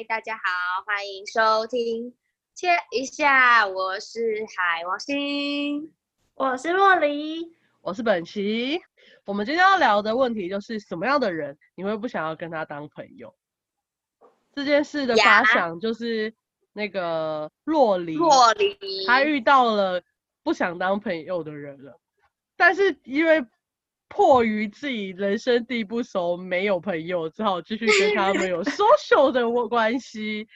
嗨，大家好，欢迎收听切一下，我是海王星，我是洛黎，我是本琪。我们今天要聊的问题就是什么样的人你会不想要跟他当朋友？这件事的发想就是那个洛黎，洛黎，他遇到了不想当朋友的人了，但是因为。迫于自己人生地不熟，没有朋友，只好继续跟他们有 social 的关系，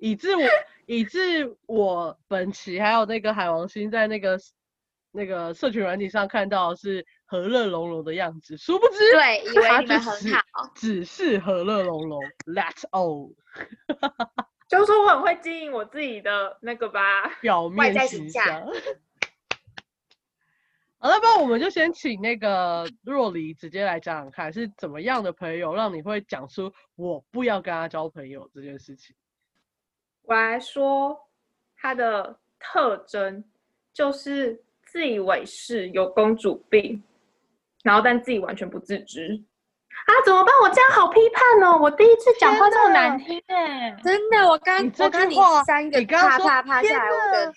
以致我以致我本期还有那个海王星在那个那个社群软体上看到是和乐融融的样子，殊不知对，以为你们很好，只是和乐融融，That's all。就说我很会经营我自己的那个吧，表面形象。好，那不然我们就先请那个若离直接来讲讲看，是怎么样的朋友让你会讲出我不要跟他交朋友这件事情？我来说，他的特征就是自以为是，有公主病，然后但自己完全不自知。啊，怎么办？我这样好批判哦！我第一次讲话这么难听哎，真的，我刚我跟你三个啪啪啪下来，我的。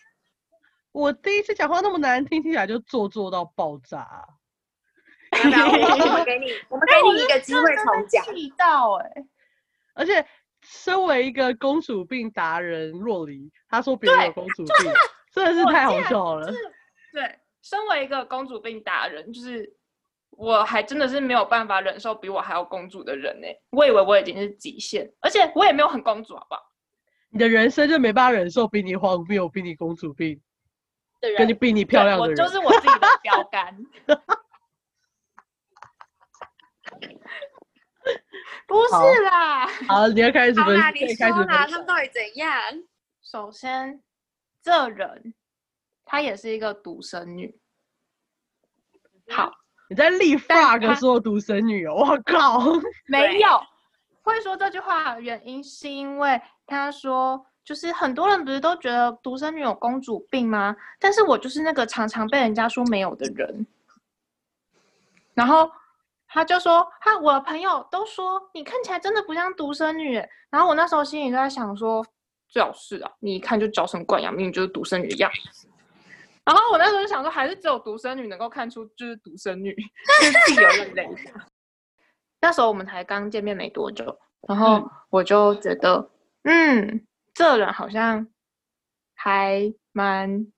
我第一次讲话那么难听，听起来就做作到爆炸。我们给你，我们给你一个机会重讲。气到哎！而且，身为一个公主病达人若离，他说别人有公主 病，真的是太好笑了。对，身为一个公主病达人，就是我还真的是没有办法忍受比我还要公主的人呢。我以为我已经是极限，而且我也没有很公主，好不好？你的人生就没办法忍受比你荒谬、比你公主病。跟你比你漂亮的人，我就是我自己的标杆。不是啦，好，你要开始分析，你说啦，他们到底怎样？首先，这人她也是一个独生女。好，你在立 flag 说独生女哦，我靠，没有。会说这句话的原因是因为他说。就是很多人不是都觉得独生女有公主病吗？但是我就是那个常常被人家说没有的人。然后他就说，他我的朋友都说你看起来真的不像独生女。然后我那时候心里就在想说，最好是啊，你一看就娇生惯养，明明就是独生女的样子。然后我那时候就想说，还是只有独生女能够看出就是独生女，是自己有认类。那时候我们才刚见面没多久，然后我就觉得，嗯。这人好像还蛮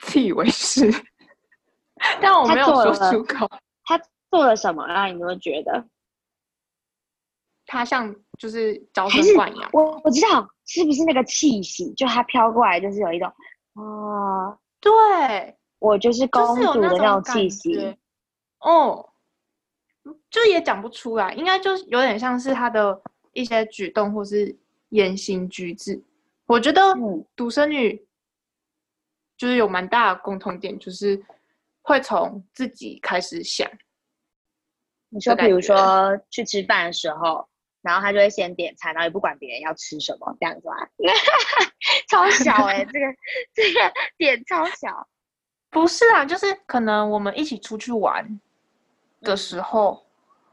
自以为是，但我没有说出口。他做了什么让你们觉得他像就是娇生惯养？我我知道是不是那个气息，就他飘过来就是有一种啊，对我就是公主的那种气息。哦，就也讲不出来，应该就是有点像是他的一些举动或是言行举止。我觉得独生女就是有蛮大的共同点，就是会从自己开始想。你说，比如说去吃饭的时候，然后他就会先点餐，然后也不管别人要吃什么，这样子啊？超小哎，这个这个点超小。不是啊，就是可能我们一起出去玩的时候，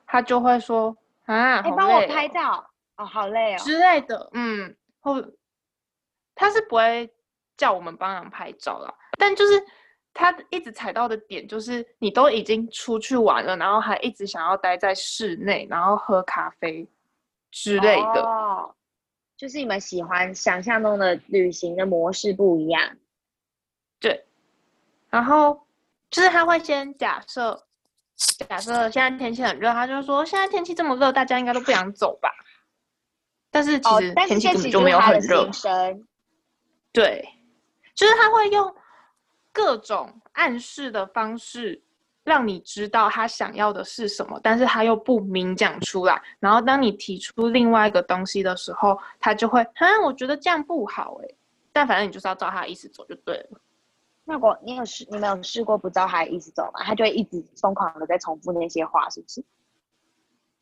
他就会说啊，你帮我拍照哦，好累哦之类的，嗯，或。他是不会叫我们帮忙拍照了，但就是他一直踩到的点，就是你都已经出去玩了，然后还一直想要待在室内，然后喝咖啡之类的。哦，就是你们喜欢想象中的旅行的模式不一样。对，然后就是他会先假设，假设现在天气很热，他就说现在天气这么热，大家应该都不想走吧？但是其实天气根本就没有很热。对，就是他会用各种暗示的方式，让你知道他想要的是什么，但是他又不明讲出来。然后当你提出另外一个东西的时候，他就会，啊，我觉得这样不好哎。但反正你就是要照他的意思走就对了。那我你有试，你没有试过不照他的意思走吗？他就会一直疯狂的在重复那些话，是不是？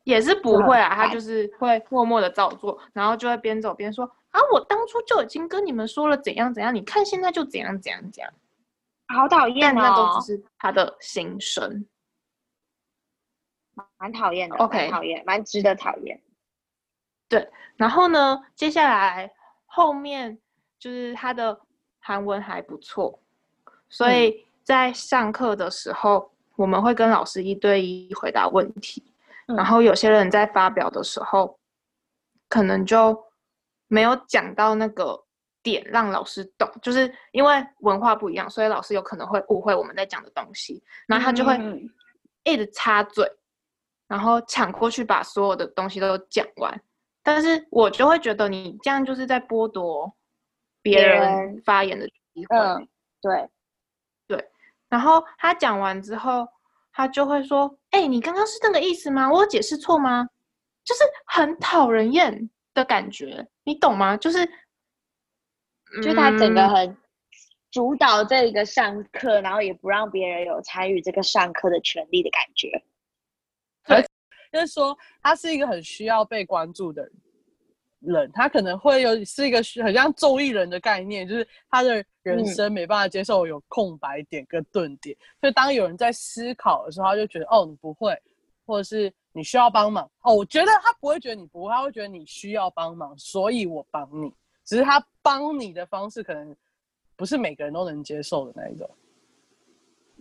也是不会啊，他就是会默默的照做，然后就会边走边说。啊！我当初就已经跟你们说了怎样怎样，你看现在就怎样怎样怎样，好讨厌哦！那都只是他的心声，蛮讨厌的。OK，讨厌，蛮值得讨厌。对然后呢，接下来后面就是他的韩文还不错，所嗯以在上课的时候，我们会跟老师一对一回答问题。嗯然后有些人在发表的时候，可能就没有讲到那个点让老师懂，就是因为文化不一样，所以老师有可能会误会我们在讲的东西，然后他就会嗯一直插嘴，然后抢过去把所有的东西都讲完。但是我就会觉得你这样就是在剥夺别别人人发言的机会。嗯，对，然后他讲完之后，他就会说：“哎、你刚刚是那个意思吗？我有解释错吗？”就是很讨人厌的感觉，你懂吗？就是，就是他整个嗯很主导这一个上课，然后也不让别人有参与这个上课的权利的感觉。就是说他是一个很需要被关注的人，他可能会有是一个很像综艺人的概念，就是他的人嗯生没办法接受有空白点跟顿点，所以当有人在思考的时候，他就觉得哦你不会，或者是你需要帮忙哦，我觉得他不会觉得你不会，他会觉得你需要帮忙，所以我帮你，只是他帮你的方式可能不是每个人都能接受的那一种。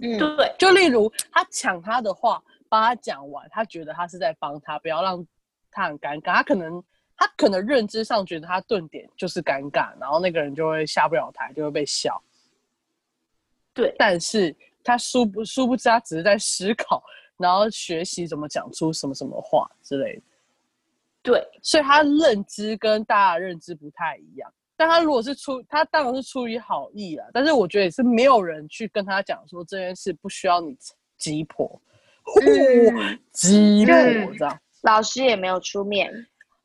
嗯，对，就例如他抢他的话，帮他讲完，他觉得他是在帮他，不要让他很尴尬。他可能他可能认知上觉得他顿点就是尴尬，然后那个人就会下不了台，就会被笑。对但是他殊不殊不知，他只是在思考，然后学习怎么讲出什么什么话之类的。对，所以他认知跟大家的认知不太一样。但他如果是出，他当然是出于好意啦，但是我觉得也是没有人去跟他讲说这件事不需要你鸡婆，嗯 鸡婆嗯这样。老师也没有出面。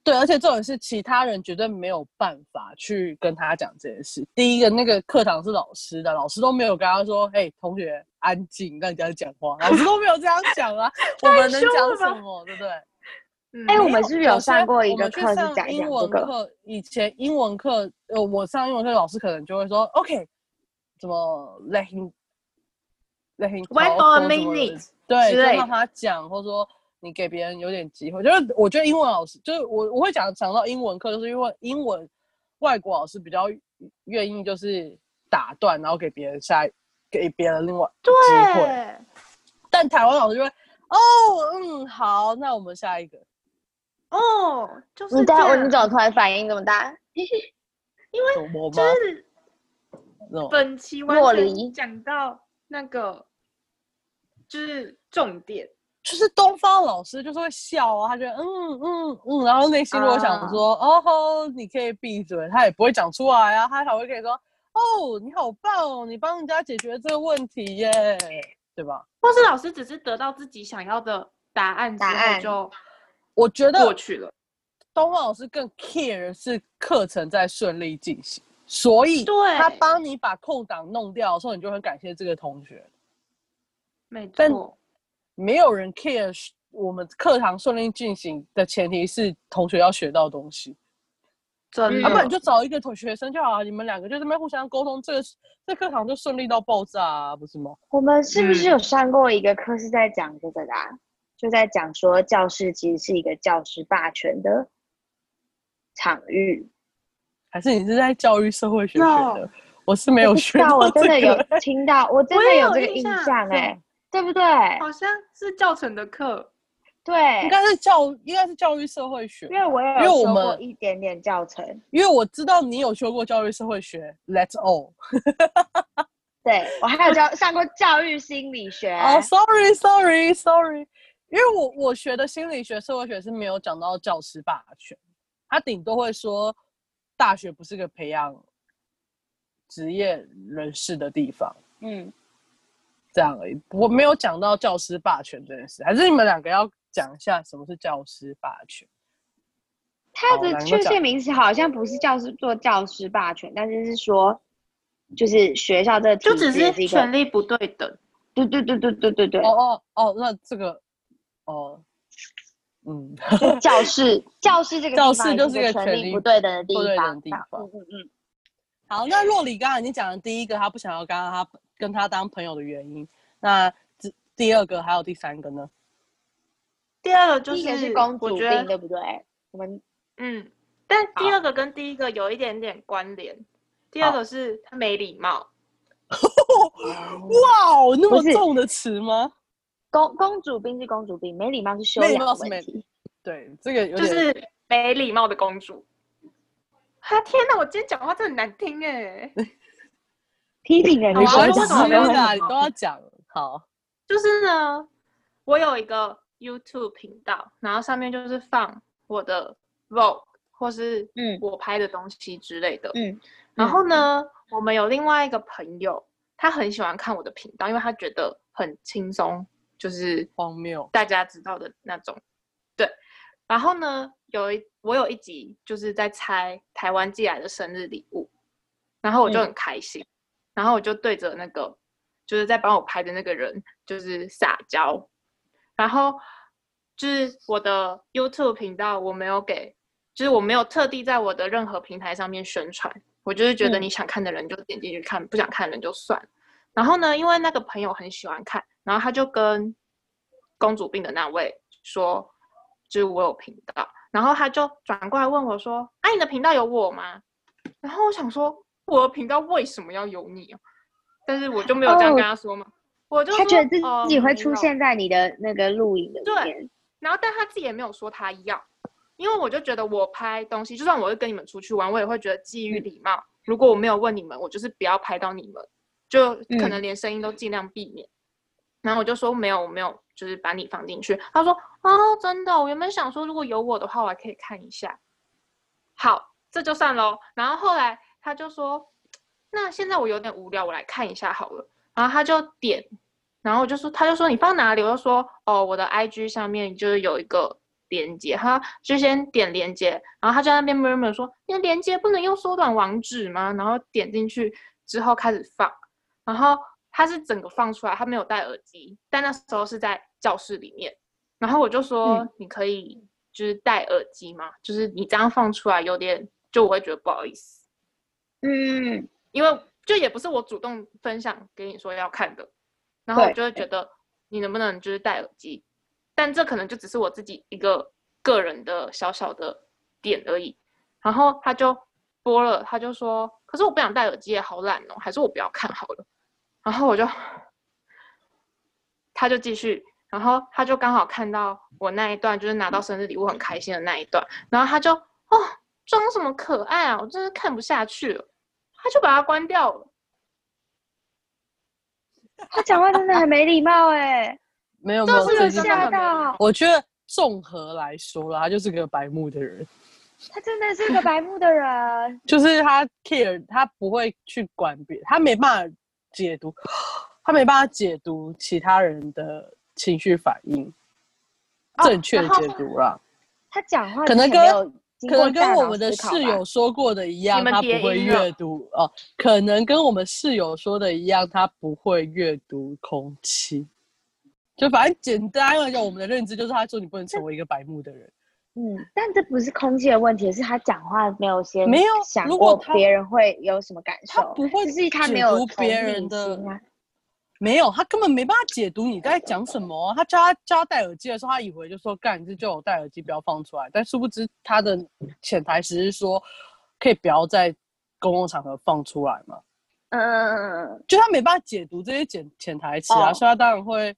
对，而且这种是其他人绝对没有办法去跟他讲这件事。第一个，那个课堂是老师的，老师都没有跟他说：“嘿，同学，安静，让人家讲话。”老师都没有这样讲啊，我们能凶讲什么？对不对？嗯哎我没们是不是有上过一个课是上英文课，以前英文课，呃，我上英文课，老师可能就会说，OK，怎么 let him let him 么的 minute 对，之类就让他讲，或者说你给别人有点机会。就是我觉得英文老师，就是我我会讲讲到英文课，就是因为英文外国老师比较愿意就是打断，然后给别人下给别人另外机会。对，但台湾老师就会，哦，嗯，好，那我们下一个。哦，就是这你待会你怎么突然反应这么大？因为？就是本期完全洛梨讲到那个就是重点，就是东方老师就是会笑啊，他觉得嗯嗯嗯，然后内心如果想说、哦吼，你可以闭嘴，他也不会讲出来啊，他才会可以说哦，你好棒哦，你帮人家解决这个问题耶，对吧？或是老师只是得到自己想要的答案之后答案就我觉得过去了。东方老师更 care 是课程在顺利进行，所以对他帮你把空档弄掉的时候，你就很感谢这个同学。没但错，没有人 care 我们课堂顺利进行的前提是同学要学到东西。真要、不然你就找一个同学生就好了，你们两个就这边互相沟通，这个这课堂就顺利到爆炸啊，不是吗？我们是不是嗯有上过一个课是在讲这个的、啊？就在讲说教室其实是一个教师霸权的场域。还是你是在教育社会学学的有？我是没有学到我真的有这个。听到，我真的有这个印印象象哎、有对不对？好像是教程的课，对应，该是教，应该是教育社会学，因为我也有修过一点点教程，因为我知道你有修过教育社会学，Let's all。对我还有教上过教育心理学。哦、s o r r y sorry sorry，因为我我学的心理学、社会学是没有讲到教师霸权，他顶多会说大学不是个培养职业人士的地方，嗯，这样而已。我没有讲到教师霸权这件事，还是你们两个要讲一下什么是教师霸权？他的确切名词好像不是教师做教师霸权，但是是说，就是学校这就只是权力不对等。对对对对对对对，哦哦哦，那这个哦，嗯，就教室教室这个教室就是个一个权力不对等 的地方，地方嗯嗯嗯。好，那若里刚刚已经讲了第一个，他不想要跟他跟他当朋友的原因。那第第二个还有第三个呢？第二个就是是公主病，我觉得对不对？我们嗯，但第二个跟第一个有一点点关联。第二好个是他没礼貌，哇哦，那么重的词吗？公公主病是公主病，没礼貌是修养问题。对，这个有点就是没礼貌的公主。啊天哪，我今天讲话真的很难听哎。批评人好啊的说什么没有的你都要讲。好，就是呢，我有一个 YouTube 频道，然后上面就是放我的 vlog 或是嗯我拍的东西之类的。嗯，然后呢，我们有另外一个朋友，他很喜欢看我的频道，因为他觉得很轻松，就是荒谬。大家知道的那种。对，然后呢，有一我有一集就是在猜台湾寄来的生日礼物，然后我就嗯很开心，然后我就对着那个就是在帮我拍的那个人就是撒娇，然后就是我的 YouTube 频道我没有给，就是我没有特地在我的任何平台上面宣传，我就是觉得嗯你想看的人就点进去看，不想看的人就算了。然后呢，因为那个朋友很喜欢看，然后他就跟公主病的那位说，就是我有频道，然后他就转过来问我说：“啊，你的频道有我吗？”然后我想说，我的频道为什么要有你啊？但是我就没有这样哦跟他说嘛，我就说他觉得自哦己会出现在你的那个录影对。然后但他自己也没有说他要，因为我就觉得我拍东西，就算我会跟你们出去玩，我也会觉得基于礼貌，如果我没有问你们，我就是不要拍到你们，就可能连声音都尽量避免。然后我就说没有，我没有，就是把你放进去。他说哦，真的，我原本想说如果有我的话，我还可以看一下。好，这就算喽。然后后来他就说，那现在我有点无聊，我来看一下好了。然后他就点，然后我就说，他就说你放哪里？我就说哦，我的 IG 上面就是有一个连接，他就先点连接，然后他就在那边 murmur 说，你的连接不能用缩短网址吗？然后点进去之后开始放，然后他是整个放出来，他没有戴耳机，但那时候是在教室里面，然后我就说、嗯你可以就是戴耳机吗？就是你这样放出来有点，就我会觉得不好意思。嗯，因为就也不是我主动分享给你说要看的，然后我就会觉得你能不能就是戴耳机，但这可能就只是我自己一个个人的小小的点而已。然后他就播了，他就说，可是我不想戴耳机，也好懒哦，还是我不要看好了。然后我就，他就继续，然后他就刚好看到我那一段，就是拿到生日礼物很开心的那一段，然后他就哦，装什么可爱啊，我真是看不下去了。他就把它关掉了。他讲话真的很没礼貌哎，没有没有，吓吓到，我觉得综合来说啦，他就是个白目的人，他真的是个白目的人。就是他 care，他不会去管别，他没办法解读，他没办法解读其他人的情绪反应，哦正确的解读啦。他讲话可能跟可能跟我们的室友说过的一样，他不会阅读哦。可能跟我们室友说的一样，他不会阅读空气。就反正简单来讲，我们的认知就是，他说你不能成为一个白目的人。嗯，但这不是空气的问题，是他讲话没有先没有想如果他过别人会有什么感受，他不会就是他解没有读别人的。没有，他根本没办法解读你在讲什么啊、他叫他叫他戴耳机的时候，他以为就说干，你这叫我戴耳机不要放出来。但殊不知他的潜台词是说，可以不要在公共场合放出来嘛。嗯嗯嗯嗯嗯，就他没办法解读这些潜潜台词啊，哦所以他当然会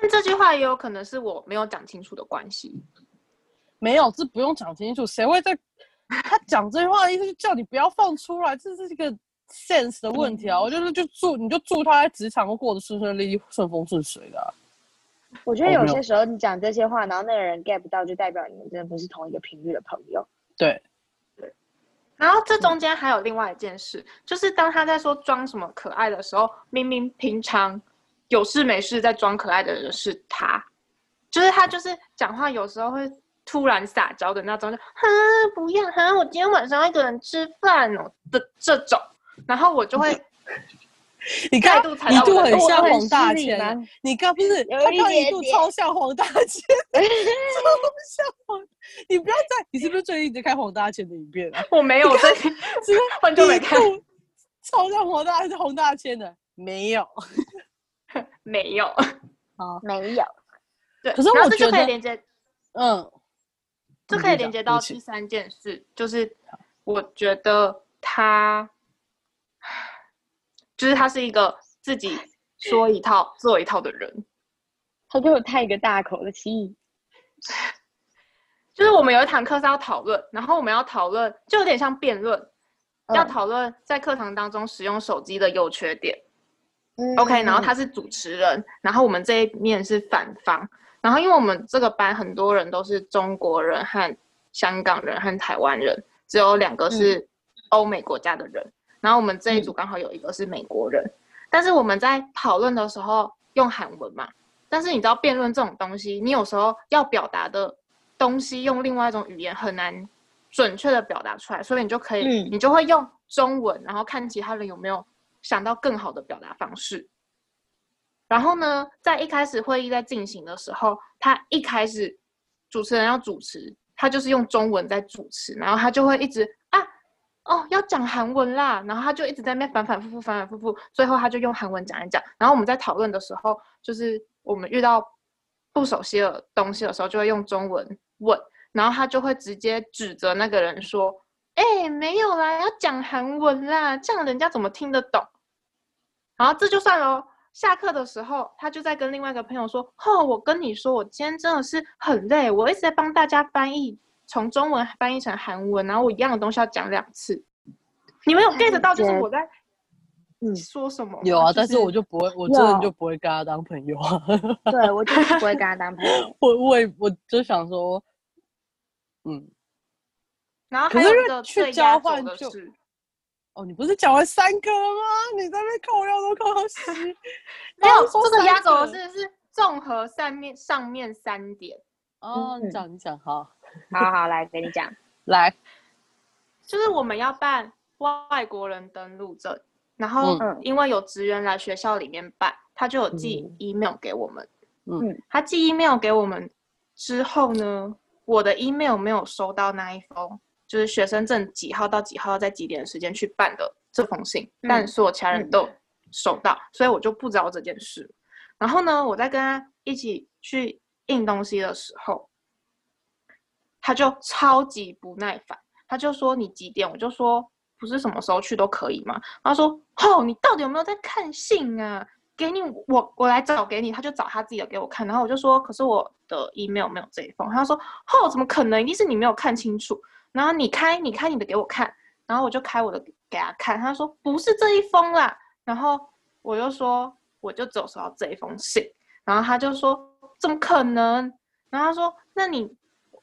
但这句话也有可能是我没有讲清楚的关系。没有，这不用讲清楚，谁会在他讲这句话的意思，是叫你不要放出来，这是一个 sense 的问题啊。我就是就祝你就祝他在职场过得顺顺利利、顺风顺水的啊、我觉得有有些时候你讲这些话，然后那个人 get 不到，就代表你们真的不是同一个频率的朋友。对，然后这中间还有另外一件事，就是当他在说装什么可爱的时候，明明平常有事没事在装可爱的人是他，就是他就是讲话有时候会突然撒娇的那种，就哈不要哈，我今天晚上要一个人吃饭哦。的这种，然后我就会 你刚再度踩到我的一度很像黄大千你刚不是他刚一度超像黄大千，超像黄，你不要再，你是不是最近在看黄大千的影片啊？我没有在是 很久没看，超像黄大千黄大千的，没有没有，啊，没有，对，可是我觉得可以连接嗯，这可以连接到第三件事，就是我觉得他，就是他是一个自己说一套做一套的人。他给我叹一个大口的气。就是我们有一堂课是要讨论，然后我们要讨论，就有点像辩论，要讨论在课堂当中使用手机的优缺点。OK，然后他是主持人，然后我们这一面是反方。然后因为我们这个班很多人都是中国人和香港人和台湾人，只有两个是欧美国家的人。然后我们这一组刚好有一个是美国人，但是我们在讨论的时候用韩文嘛。但是你知道辩论这种东西，你有时候要表达的东西用另外一种语言很难准确的表达出来，所以你就可以，你就会用中文，然后看其他人有没有想到更好的表达方式。然后呢，在一开始会议在进行的时候，他一开始主持人要主持，他就是用中文在主持，然后他就会一直啊，哦，要讲韩文啦，然后他就一直在那反反复复，反反复复，最后他就用韩文讲一讲。然后我们在讨论的时候，就是。我们遇到不熟悉的东西的时候，就会用中文问，然后他就会直接指责那个人说：“哎，没有啦，要讲韩文啦，这样人家怎么听得懂？”然后这就算了。下课的时候，他就在跟另外一个朋友说：“哦，我跟你说，我今天真的是很累，我一直在帮大家翻译，从中文翻译成韩文，然后我一样的东西要讲两次。你们有 get 到？就是我在。”你说什么？有啊，但是我就不会，我真的就不会跟他当朋友啊。对，我就是不会跟他当朋友。我我也我就想说，嗯。然后还有一个去交换就，哦，你不是讲完三颗吗？你在那扣药都扣到十。没有，这个压轴是是综合上面上面三点。哦，你讲你讲，好，好好来给你讲，来，就是我们要办外国人登录证。然后，因为有职员来学校里面办，他就有寄 email 给我们。嗯，他寄 email 给我们之后呢，我的 email 没有收到那一封，就是学生证几号到几号在几点的时间去办的这封信，但所有其他人都收到，所以我就不知道这件事。然后呢，我在跟他一起去印东西的时候，他就超级不耐烦，他就说你几点？我就说。不是什么时候去都可以吗？他说：“哦，你到底有没有在看信啊？给你，我我来找给你。”他就找他自己的给我看，然后我就说：“可是我的 email 没有这一封。”他说：“哦，怎么可能？一定是你没有看清楚。”然后你开，你开你的给我看，然后我就开我的给他看。他说：“不是这一封啦。”然后我就说：“我就只有收到这一封信。”然后他就说：“怎么可能？”然后他说：“那你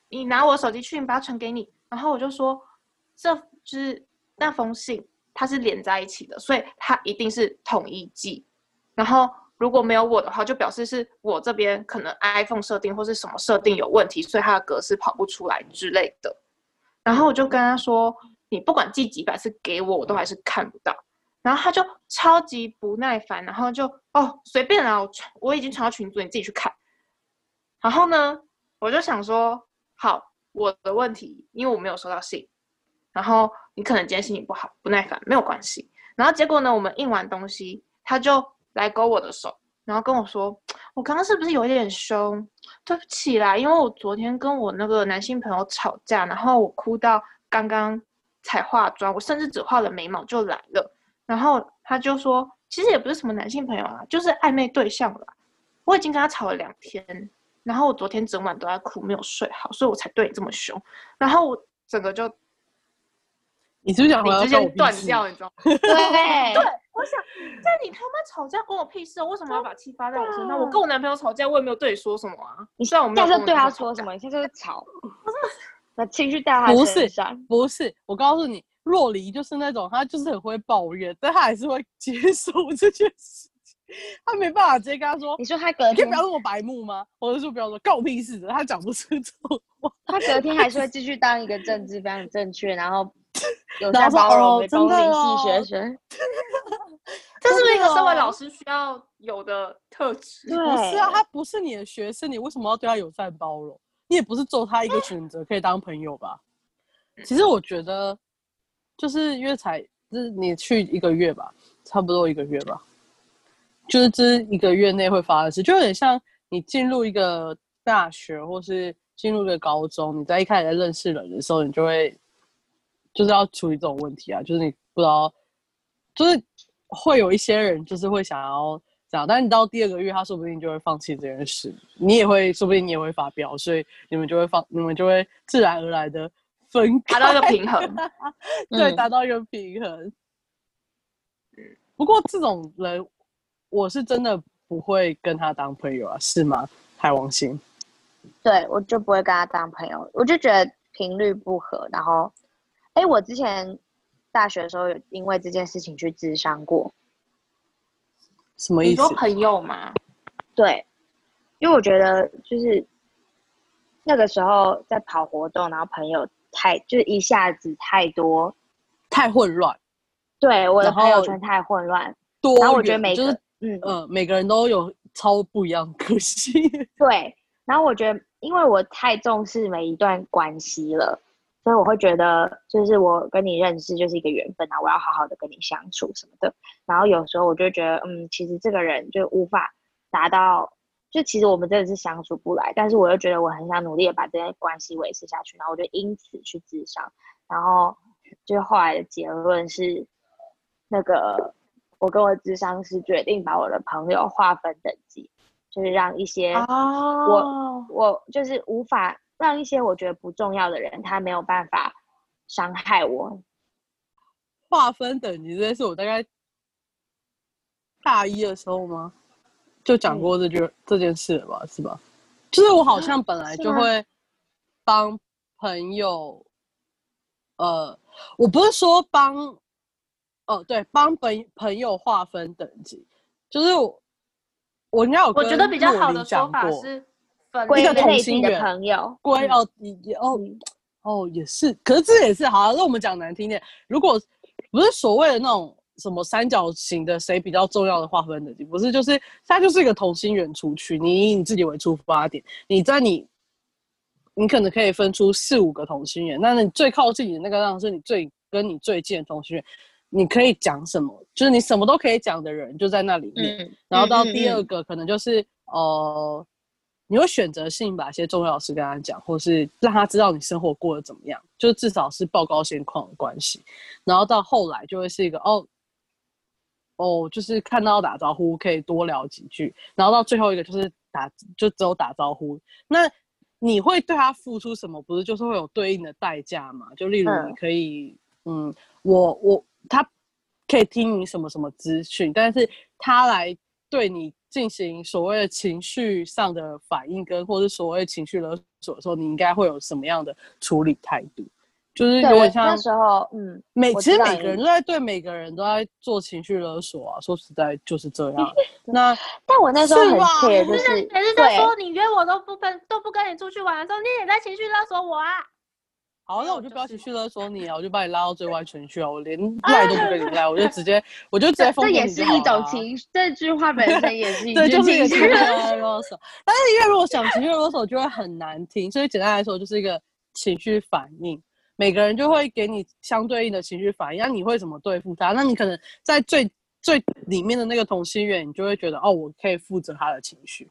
你拿我手机去，你把它传给你。”然后我就说：“这就是。”那封信它是连在一起的，所以它一定是统一寄。然后如果没有我的话，就表示是我这边可能 iPhone 设定或是什么设定有问题，所以它的格式跑不出来之类的。然后我就跟他说：“你不管寄几百次给我，我都还是看不到。”然后他就超级不耐烦，然后就哦随便啦，我我已经传到群组，你自己去看。然后呢，我就想说好，我的问题，因为我没有收到信。然后你可能今天心情不好，不耐烦，没有关系。然后结果呢，我们印完东西，他就来勾我的手，然后跟我说：“我刚刚是不是有点凶？对不起啦，因为我昨天跟我那个男性朋友吵架，然后我哭到刚刚才化妆，我甚至只画了眉毛就来了。”然后他就说：“其实也不是什么男性朋友啊，就是暧昧对象了。我已经跟他吵了两天，然后我昨天整晚都在哭，没有睡好，所以我才对你这么凶。然后我整个就。”你是不是想直接断掉？你知道吗？对对，我想，在你他妈吵架关我屁事？为什么要把气发在我身上？我跟我男朋友吵架，我也没有对你说什么啊。你虽然我们在对他说什么，你现在在吵，把情绪带他身上。不是，我告诉你，若离就是那种，他就是很会抱怨，但他还是会接受 这件事情。他没办法直接跟他说，你说他隔天可以不要那么白目吗？或者说不要说告屁事的，他讲不出这种话。他隔天还是会继续当一个政治非常正确，然后。有在包容的东林系学生，这是不是一个身为老师需要有的特质？不是啊，他不是你的学生，你为什么要对他友善包容？你也不是做他一个选择可以当朋友吧？其实我觉得，就是因为才就是你去一个月吧，差不多一个月吧，就是这一个月内会发生的事，就有点像你进入一个大学或是进入一个高中，你在一开始在认识人的时候，你就会就是要处理这种问题啊，就是你不知道，就是会有一些人就是会想要这样，但是你到第二个月，他说不定就会放弃这件事，你也会，说不定你也会发飙，所以你们就会放，你们就会自然而然的分达到一个平衡。对，嗯达到一个平衡。不过这种人，我是真的不会跟他当朋友啊，是吗？海王星，对我就不会跟他当朋友，我就觉得频率不合。然后，哎，我之前大学的时候有因为这件事情去咨商过，什么意思你说？朋友吗？对，因为我觉得就是那个时候在跑活动，然后朋友太就是一下子太多，太混乱，对我的朋友圈太混乱，多然后我觉得元就是嗯呃，每个人都有超不一样的个性。对，然后我觉得，因为我太重视每一段关系了，所以我会觉得，就是我跟你认识就是一个缘分啊，我要好好的跟你相处什么的。然后有时候我就觉得，嗯，其实这个人就无法达到，就其实我们真的是相处不来，但是我又觉得我很想努力的把这些关系维持下去，然后我就因此去自伤，然后就是后来的结论是，那个我跟我智商师决定把我的朋友划分等级，就是让一些。我，我就是无法让一些我觉得不重要的人，他没有办法伤害我。划分等级这件事，我大概大一的时候吗？就讲过这句、这件事了吧？是吧？就是我好像本来就会帮朋友，呃，我不是说帮，哦，对，帮朋朋友划分等级，就是我我应该有我觉得比较好的说法是分一个同心圆朋友，嗯归哦也也哦嗯哦也是，可是这也是好啊。那我们讲难听点，如果不是所谓的那种什么三角形的谁比较重要的划分等级，不是就是它就是一个同心圆出去，你以你自己为出发点，你在你你可能可以分出四五个同心圆，那你最靠近你的那个当然是你最跟你最近的同心圆，你可以讲什么，就是你什么都可以讲的人就在那里面。嗯，然后到嗯第二，个可能就是呃，你会选择性把一些重要的事跟他讲，或是让他知道你生活过得怎么样，就至少是报告现况的关系。然后到后来就会是一个哦哦，就是看到打招呼可以多聊几句，然后到最后一个就是打就只有打招呼。那你会对他付出什么？不是就是会有对应的代价嘛？就例如嗯你可以嗯我我他可以听你什么什么资讯，但是他来对你进行所谓的情绪上的反应，跟或是所谓情绪勒索的时候，你应该会有什么样的处理态度？就是有点像那时候，嗯，每其实每个人都在对每个人都在做情绪勒索啊，说实在就是这样。那但我那时候很是吧 care，就是每次在对说你约我都不跟都不跟你出去玩的时候，你也在情绪勒索我啊！好，那我就不要情绪勒索你啊，我就把你拉到最外层去啊，我连赖都不跟你赖，我就直接 我就直接封这也是一种情，这句话本身也是 一对，句就是一个情绪情绪勒索。但是因为如果想情绪勒索，就会很难听，所以简单来说就是一个情绪反应。每个人就会给你相对应的情绪反应，那你会怎么对付他？那你可能在最最里面的那个同心圆，你就会觉得哦，我可以负责他的情绪，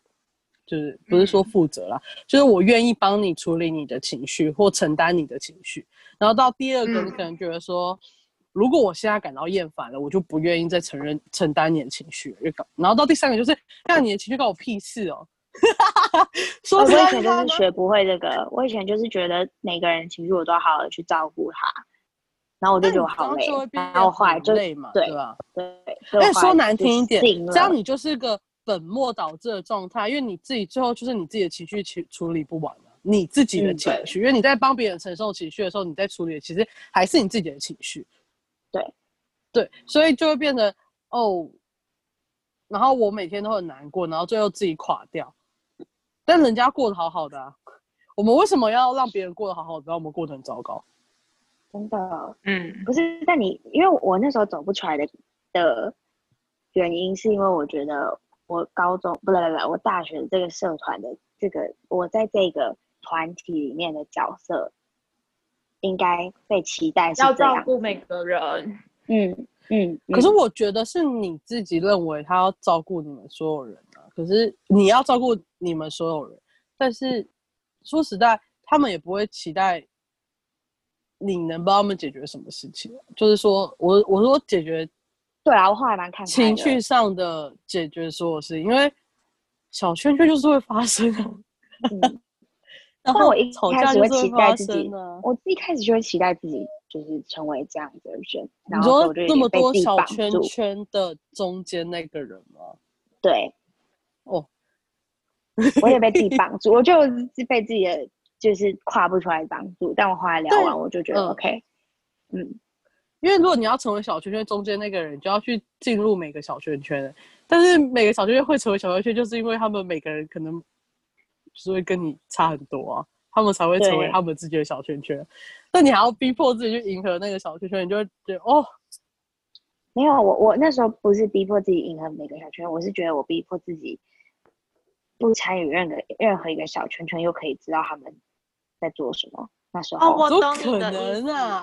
就是不是说负责啦，就是我愿意帮你处理你的情绪或承担你的情绪。然后到第二个，嗯你可能觉得说，如果我现在感到厌烦了，我就不愿意再承认承担你的情绪了，然后到第三个就是，那你的情绪关我屁事哦。说我以前，就是学不会这个，我以前就是觉得每个人情绪我都要好好的去照顾他，然后我就觉得我好累然后后来就累嘛，对对吧？对，但说难听一点，这样你就是个本末倒置的状态，因为你自己最后就是你自己的情绪处处理不完了，你自己的情绪，因为你在帮别人承受情绪的时候，你在处理的其实还是你自己的情绪。对，对，所以就会变得哦，然后我每天都很难过，然后最后自己垮掉，但人家过得好好的啊，我们为什么要让别人过得好好的，让我们过得很糟糕？真的嗯，不是，但你因为我那时候走不出来的的原因，是因为我觉得我高中不对不对，我大学这个社团的这个我在这个团体里面的角色，应该被期待是要。照顾每个人。嗯嗯，可是嗯我觉得是你自己认为他要照顾你们所有人啊，可是你要照顾你们所有人，但是说实在，他们也不会期待你能帮他们解决什么事情。就是说我我说解决对啊，我后来蛮看情的绪上的解决所有事情，因为小圈圈就是会发生啊。嗯，然后我一吵开始会期待自己。我一开始就会期待自己就是成为这样子的人，然你说那么多小圈圈的中间那个人吗？对，哦，我也被自己 绑住，我就是被自己的就是跨不出来绑住。但我后来聊完，我就觉得嗯 OK，嗯，因为如果你要成为小圈圈中间那个人，就要去进入每个小圈圈。但是每个小圈圈会成为小圈圈，就是因为他们每个人可能就是会跟你差很多啊，他们才会成为他们自己的小圈圈。那你还要逼迫自己去迎合那个小圈圈，你就会觉得哦，没有，我我那时候不是逼迫自己迎合每个小圈，我是觉得我逼迫自己不参与任何任何一个小圈圈，又可以知道他们在做什么。那时候、哦，我怎么懂可你的意思。能啊？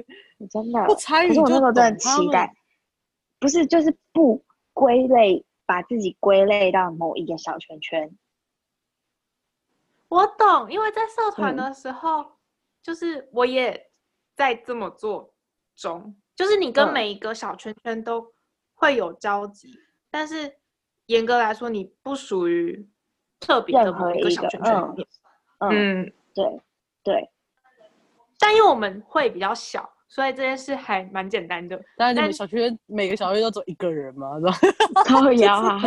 真的不参与可是我那就时候真的期待，不是就是不归类，把自己归类到某一个小圈圈。我懂，因为在社团嗯的时候，就是我也在这么做中，就是你跟嗯每一个小圈圈都会有交集，但是严格来说，你不属于特别的任何某一个小圈圈嗯，对对，但因为我们会比较小，所以这件事还蛮简单的。但是你们小圈圈每个小圈圈都走一个人嘛，是吧？高腰啊，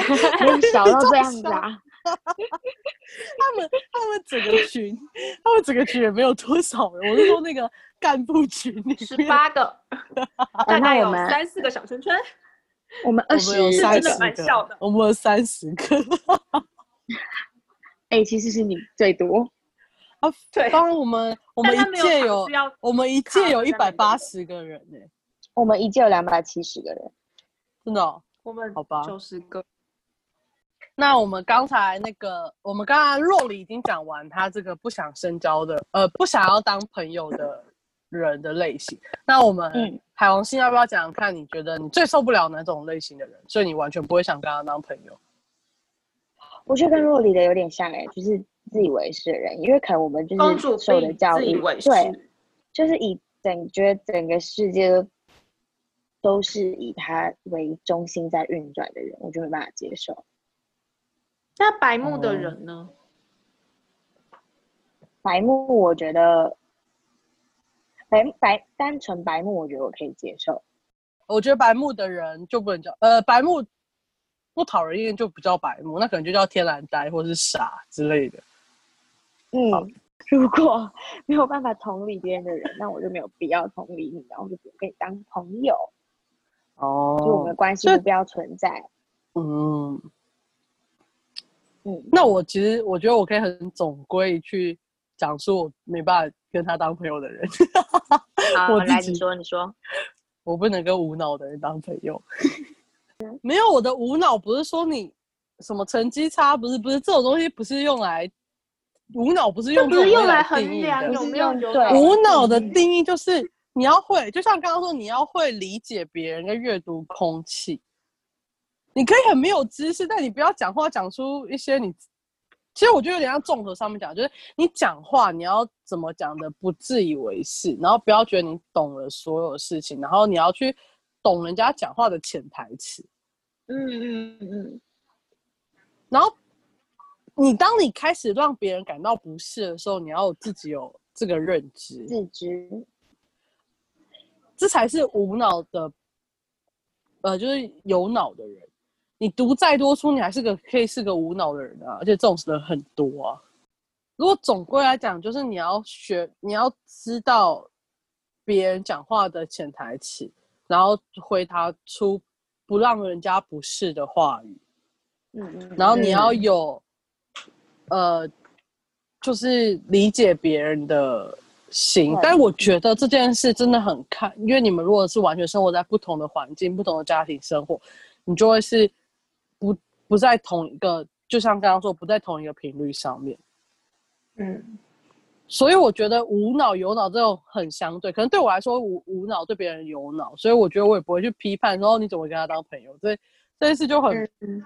小到这样子啊。他们他们整个群，他们整个群也没有多少人。我是说那个干部群里十，八个，大概有那我们三四个小圈圈。我们二我们有十真的三十个蛮笑的，我们有三十个。哎，其实是你最多。啊，对当然我们我们一届有我们一卡届有一百八十个人呢、我们一届有两百七十个人，真的哦、我们好吧九十个。那我们刚才那个，我们刚才若里已经讲完他这个不想深交的，呃，不想要当朋友的人的类型。那我们嗯海王星要不要讲讲看？你觉得你最受不了哪种类型的人，所以你完全不会想跟他当朋友？我觉得跟若里的有点像哎、就是自以为是的人，因为可能我们就是受的，教育，自以为是。对，就是以整觉得整个世界都都是以他为中心在运转的人，我就没办法接受。那白目的哦人呢？白目，我觉得白白单纯白目，我觉得我可以接受。我觉得白目的人就不能叫，呃，白目不讨人厌就不叫白目，那可能就叫天然呆或是傻之类的。好嗯，如果 没有办法同理别人的人，那我就没有必要同理你，然后就不跟你当朋友，哦就我们的关系不要存在。嗯，嗯，那我其实我觉得我可以很总归去讲述我没办法跟他当朋友的人，好，我自来，己你说，你说。我不能跟无脑的人当朋友。没有我的无脑不是说你什么成绩差，不是不是这种东西不是用来无脑不是用不是用来衡量有没有有无脑的定义定义就是你要会，就像刚刚说，你要会理解别人跟阅读空气。你可以很没有知识，但你不要讲话讲出一些你。其实我觉得有点像综合上面讲，就是你讲话你要怎么讲的不自以为是，然后不要觉得你懂了所有事情，然后你要去懂人家讲话的潜台词。嗯嗯嗯，然后你当你开始让别人感到不适的时候，你要自己有这个认知。自知。这才是无脑的，呃，就是有脑的人。你读再多书，你还是个可以是个无脑的人啊，而且这种人很多啊。如果总归来讲，就是你要学，你要知道别人讲话的潜台词，然后回答出不让人家不适的话语，嗯嗯。然后你要嗯有，呃，就是理解别人的心对。但我觉得这件事真的很看，因为你们如果是完全生活在不同的环境、不同的家庭生活，你就会是不不在同一个，就像刚刚说，不在同一个频率上面。嗯，所以我觉得无脑有脑这种很相对，可能对我来说无无脑，对别人有脑，所以我觉得我也不会去批判说哦你怎么跟他当朋友，这这件事就很，嗯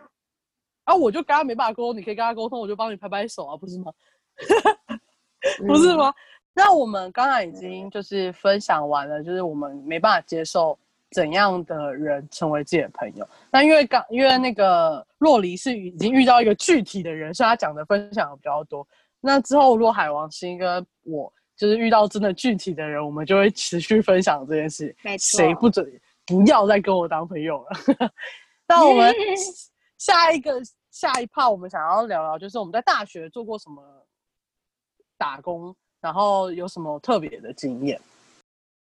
嗯啊我就跟他没办法沟通，你可以跟他沟通，我就帮你拍拍手啊，不是吗？不是吗？那我们刚才已经就是分享完了，就是我们没办法接受怎样的人成为自己的朋友。那因为刚因为那个若离是已经遇到一个具体的人，所以他讲的分享的比较多。那之后，若海王星跟我就是遇到真的具体的人，我们就会持续分享这件事。没错谁不准不要再跟我当朋友了？那我们 下一个下一趴，我们想要聊聊，就是我们在大学做过什么打工，然后有什么特别的经验。